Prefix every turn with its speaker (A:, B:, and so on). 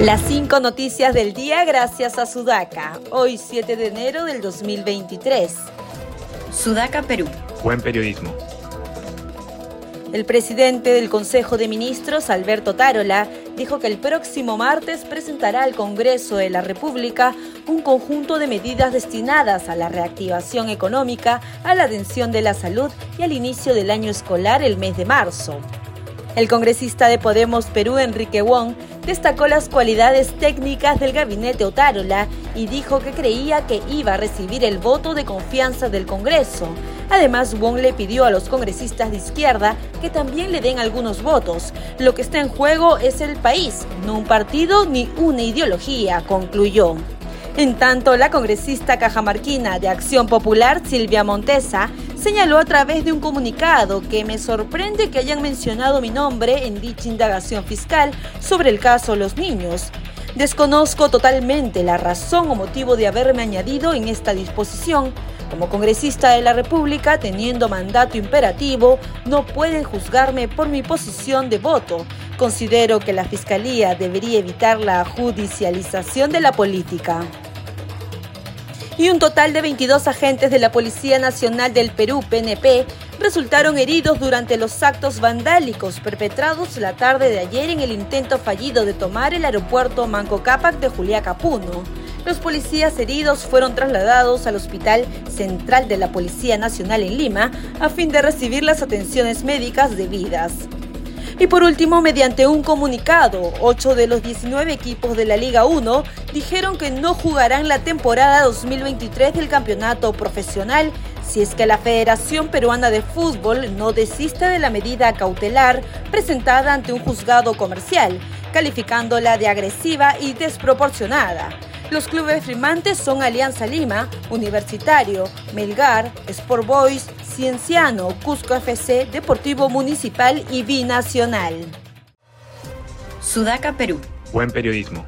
A: Las cinco noticias del día gracias a Sudaca, hoy 7 de enero del 2023.
B: Sudaca, Perú.
C: Buen periodismo.
A: El presidente del Consejo de Ministros, Alberto Tarola, dijo que el próximo martes presentará al Congreso de la República un conjunto de medidas destinadas a la reactivación económica, a la atención de la salud y al inicio del año escolar el mes de marzo. El congresista de Podemos Perú, Enrique Wong, destacó las cualidades técnicas del gabinete Otárola y dijo que creía que iba a recibir el voto de confianza del Congreso. Además, Wong le pidió a los congresistas de izquierda que también le den algunos votos. Lo que está en juego es el país, no un partido ni una ideología, concluyó. En tanto, la congresista cajamarquina de Acción Popular, Silvia Montesa, señaló a través de un comunicado que me sorprende que hayan mencionado mi nombre en dicha indagación fiscal sobre el caso Los Niños. Desconozco totalmente la razón o motivo de haberme añadido en esta disposición. Como congresista de la República, teniendo mandato imperativo, no pueden juzgarme por mi posición de voto. Considero que la Fiscalía debería evitar la judicialización de la política y un total de 22 agentes de la Policía Nacional del Perú, PNP, resultaron heridos durante los actos vandálicos perpetrados la tarde de ayer en el intento fallido de tomar el aeropuerto Manco Cápac de Juliaca Puno. Los policías heridos fueron trasladados al Hospital Central de la Policía Nacional en Lima a fin de recibir las atenciones médicas debidas. Y por último, mediante un comunicado, 8 de los 19 equipos de la Liga 1 dijeron que no jugarán la temporada 2023 del campeonato profesional si es que la Federación Peruana de Fútbol no desiste de la medida cautelar presentada ante un juzgado comercial, calificándola de agresiva y desproporcionada. Los clubes firmantes son Alianza Lima, Universitario, Melgar, Sport Boys, Cienciano, Cusco FC, Deportivo Municipal y Binacional.
B: Sudaca, Perú.
C: Buen periodismo.